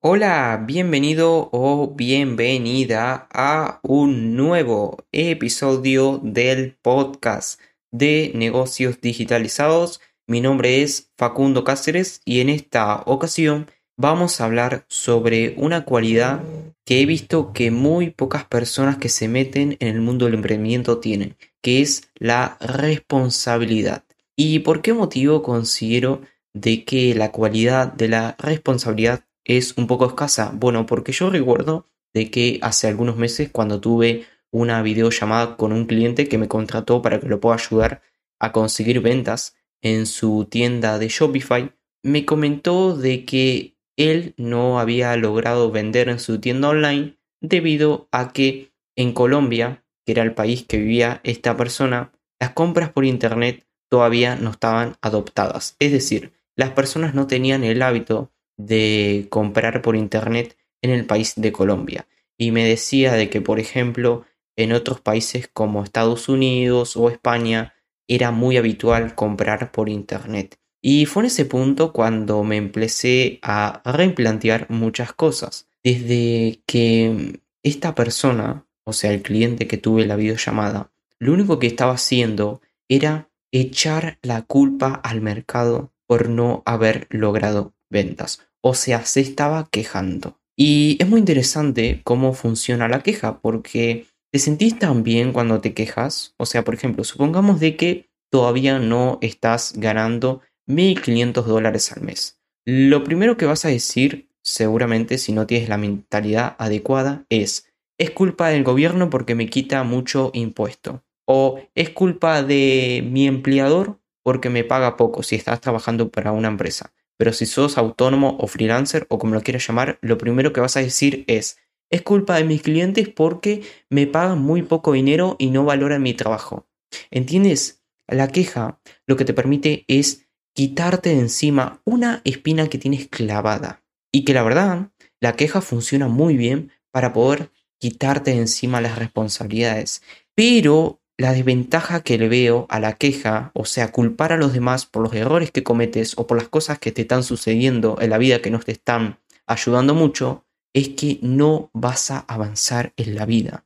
Hola, bienvenido o bienvenida a un nuevo episodio del podcast de negocios digitalizados. Mi nombre es Facundo Cáceres y en esta ocasión vamos a hablar sobre una cualidad que he visto que muy pocas personas que se meten en el mundo del emprendimiento tienen, que es la responsabilidad. ¿Y por qué motivo considero de que la cualidad de la responsabilidad es un poco escasa? Bueno, porque yo recuerdo de que hace algunos meses cuando tuve una videollamada con un cliente que me contrató para que lo pueda ayudar a conseguir ventas en su tienda de Shopify, me comentó de que él no había logrado vender en su tienda online debido a que en Colombia, que era el país que vivía esta persona, las compras por internet todavía no estaban adoptadas. Es decir, las personas no tenían el hábito de comprar por internet en el país de Colombia. Y me decía de que, por ejemplo, en otros países como Estados Unidos o España era muy habitual comprar por internet. Y fue en ese punto cuando me empecé a replantear muchas cosas. Desde que esta persona, o sea, el cliente que tuve la videollamada, lo único que estaba haciendo era echar la culpa al mercado por no haber logrado ventas. O sea, se estaba quejando. Y es muy interesante cómo funciona la queja, porque te sentís tan bien cuando te quejas. O sea, por ejemplo, supongamos de que todavía no estás ganando 1.500 dólares al mes. Lo primero que vas a decir, seguramente si no tienes la mentalidad adecuada, es, es culpa del gobierno porque me quita mucho impuesto. O es culpa de mi empleador porque me paga poco si estás trabajando para una empresa. Pero si sos autónomo o freelancer o como lo quieras llamar, lo primero que vas a decir es, es culpa de mis clientes porque me pagan muy poco dinero y no valoran mi trabajo. ¿Entiendes? La queja lo que te permite es quitarte de encima una espina que tienes clavada. Y que la verdad, la queja funciona muy bien para poder quitarte de encima las responsabilidades. Pero la desventaja que le veo a la queja, o sea, culpar a los demás por los errores que cometes o por las cosas que te están sucediendo en la vida que no te están ayudando mucho, es que no vas a avanzar en la vida.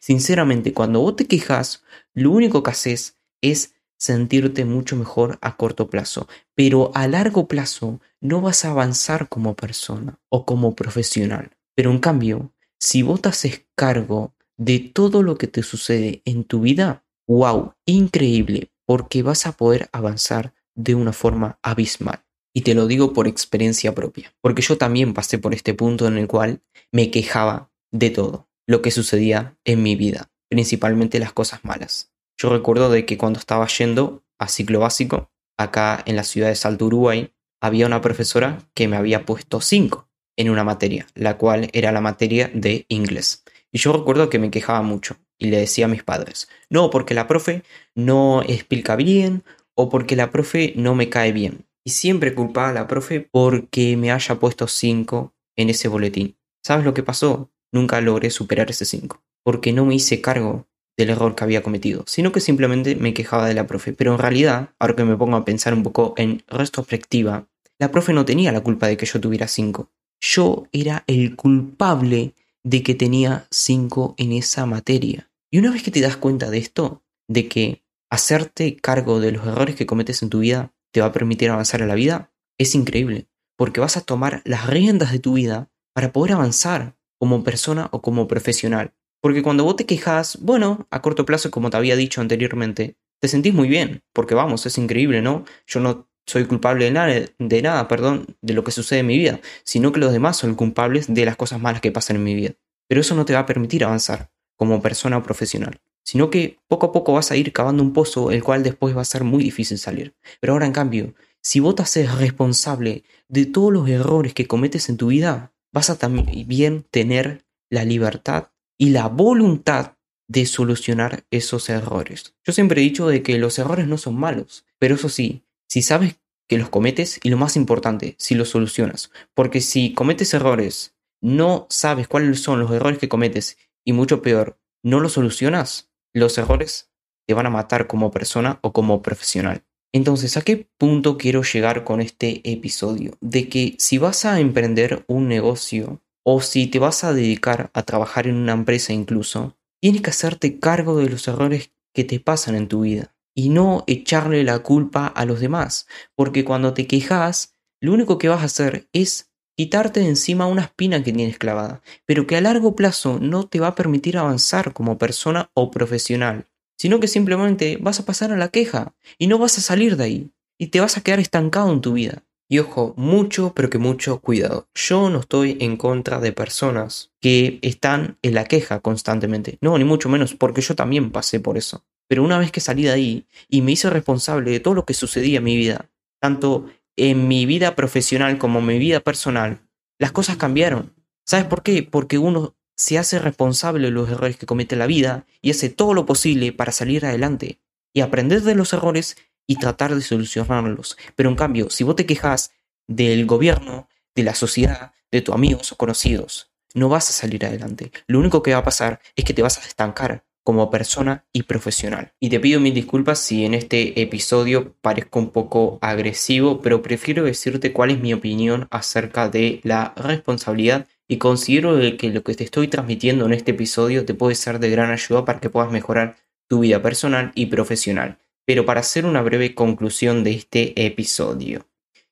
Sinceramente, cuando vos te quejas, lo único que haces es sentirte mucho mejor a corto plazo, pero a largo plazo no vas a avanzar como persona o como profesional. Pero en cambio, si vos te haces cargo de todo lo que te sucede en tu vida, wow, increíble, porque vas a poder avanzar de una forma abismal. Y te lo digo por experiencia propia, porque yo también pasé por este punto en el cual me quejaba de todo lo que sucedía en mi vida, principalmente las cosas malas. Yo recuerdo de que cuando estaba yendo a ciclo básico, acá en la ciudad de Salto, Uruguay, había una profesora que me había puesto 5 en una materia, la cual era la materia de inglés. Y yo recuerdo que me quejaba mucho y le decía a mis padres, no, porque la profe no explica bien o porque la profe no me cae bien. Y siempre culpaba a la profe porque me haya puesto 5 en ese boletín. ¿Sabes lo que pasó? Nunca logré superar ese 5, porque no me hice cargo del error que había cometido, sino que simplemente me quejaba de la profe. Pero en realidad, ahora que me pongo a pensar un poco en retrospectiva, la profe no tenía la culpa de que yo tuviera 5. Yo era el culpable de que tenía 5 en esa materia. Y una vez que te das cuenta de esto, de que hacerte cargo de los errores que cometes en tu vida te va a permitir avanzar en la vida, es increíble, porque vas a tomar las riendas de tu vida para poder avanzar como persona o como profesional. Porque cuando vos te quejas, bueno, a corto plazo, como te había dicho anteriormente, te sentís muy bien, porque vamos, es increíble, ¿no? Yo no soy culpable de nada, de nada, perdón, de lo que sucede en mi vida, sino que los demás son culpables de las cosas malas que pasan en mi vida. Pero eso no te va a permitir avanzar como persona o profesional, sino que poco a poco vas a ir cavando un pozo el cual después va a ser muy difícil salir. Pero ahora en cambio, si vos te haces responsable de todos los errores que cometes en tu vida, vas a también tener la libertad y la voluntad de solucionar esos errores. Yo siempre he dicho de que los errores no son malos, pero eso sí, si sabes que los cometes y lo más importante, si los solucionas. Porque si cometes errores, no sabes cuáles son los errores que cometes y mucho peor, no los solucionas, los errores te van a matar como persona o como profesional. Entonces, ¿a qué punto quiero llegar con este episodio? De que si vas a emprender un negocio o si te vas a dedicar a trabajar en una empresa incluso, tienes que hacerte cargo de los errores que te pasan en tu vida y no echarle la culpa a los demás, porque cuando te quejas, lo único que vas a hacer es quitarte de encima una espina que tienes clavada, pero que a largo plazo no te va a permitir avanzar como persona o profesional, sino que simplemente vas a pasar a la queja y no vas a salir de ahí y te vas a quedar estancado en tu vida. Y ojo, mucho, pero que mucho cuidado. Yo no estoy en contra de personas que están en la queja constantemente. No, ni mucho menos, porque yo también pasé por eso. Pero una vez que salí de ahí y me hice responsable de todo lo que sucedía en mi vida, tanto en mi vida profesional como en mi vida personal, las cosas cambiaron. ¿Sabes por qué? Porque uno se hace responsable de los errores que comete en la vida y hace todo lo posible para salir adelante y aprender de los errores y tratar de solucionarlos. Pero en cambio, si vos te quejas del gobierno, de la sociedad, de tus amigos o conocidos, no vas a salir adelante. Lo único que va a pasar es que te vas a estancar como persona y profesional. Y te pido mil disculpas si en este episodio parezco un poco agresivo, pero prefiero decirte cuál es mi opinión acerca de la responsabilidad y considero que lo que te estoy transmitiendo en este episodio te puede ser de gran ayuda para que puedas mejorar tu vida personal y profesional. Pero para hacer una breve conclusión de este episodio,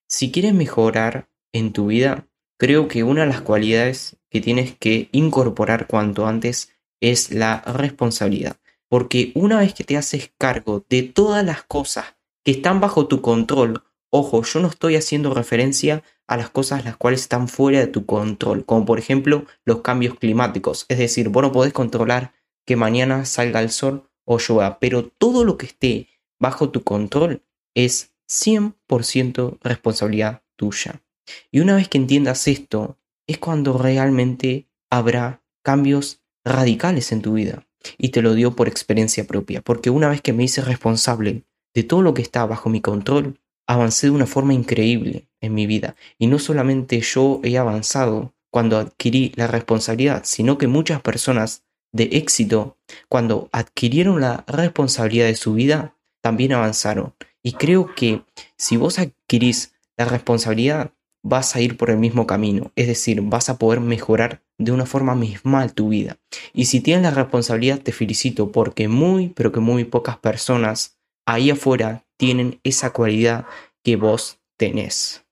si quieres mejorar en tu vida, creo que una de las cualidades que tienes que incorporar cuanto antes es la responsabilidad. Porque una vez que te haces cargo de todas las cosas que están bajo tu control, ojo, yo no estoy haciendo referencia a las cosas las cuales están fuera de tu control, como por ejemplo los cambios climáticos. Es decir, vos no podés controlar que mañana salga el sol o llueva, pero todo lo que esté bajo tu control es 100% responsabilidad tuya. Y una vez que entiendas esto, es cuando realmente habrá cambios radicales en tu vida. Y te lo dio por experiencia propia, porque una vez que me hice responsable de todo lo que está bajo mi control, avancé de una forma increíble en mi vida. Y no solamente yo he avanzado cuando adquirí la responsabilidad, sino que muchas personas de éxito, cuando adquirieron la responsabilidad de su vida, también avanzaron. Y creo que si vos adquirís la responsabilidad, vas a ir por el mismo camino, es decir, vas a poder mejorar de una forma misma tu vida. Y si tienes la responsabilidad, te felicito porque muy, pero que muy pocas personas ahí afuera tienen esa cualidad que vos tenés.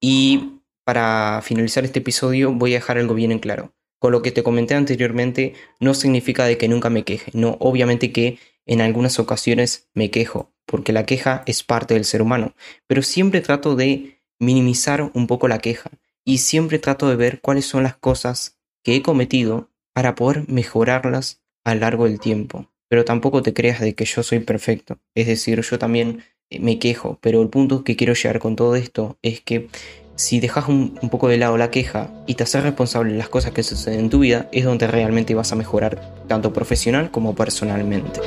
Y para finalizar este episodio voy a dejar algo bien en claro. Con lo que te comenté anteriormente no significa de que nunca me queje, no, obviamente que en algunas ocasiones me quejo, porque la queja es parte del ser humano, pero siempre trato de minimizar un poco la queja y siempre trato de ver cuáles son las cosas que he cometido para poder mejorarlas a lo largo del tiempo. Pero tampoco te creas de que yo soy perfecto. Es decir, yo también eh, me quejo, pero el punto que quiero llegar con todo esto es que si dejas un, un, poco de lado la queja y te haces responsable de las cosas que suceden en tu vida, es donde realmente vas a mejorar, tanto profesional como personalmente.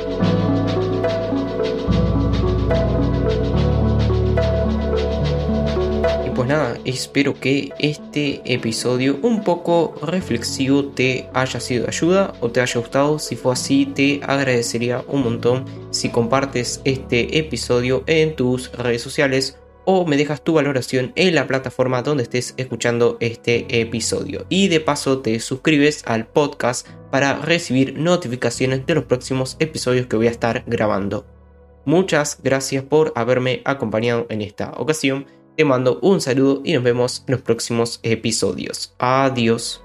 Pues nada, espero que este episodio un poco reflexivo te haya sido de ayuda o te haya gustado. Si fue así, te agradecería un montón si compartes este episodio en tus redes sociales o me dejas tu valoración en la plataforma donde estés escuchando este episodio. Y de paso te suscribes al podcast para recibir notificaciones de los próximos episodios que voy a estar grabando. Muchas gracias por haberme acompañado en esta ocasión te mando un saludo y nos vemos en los próximos episodios. Adiós.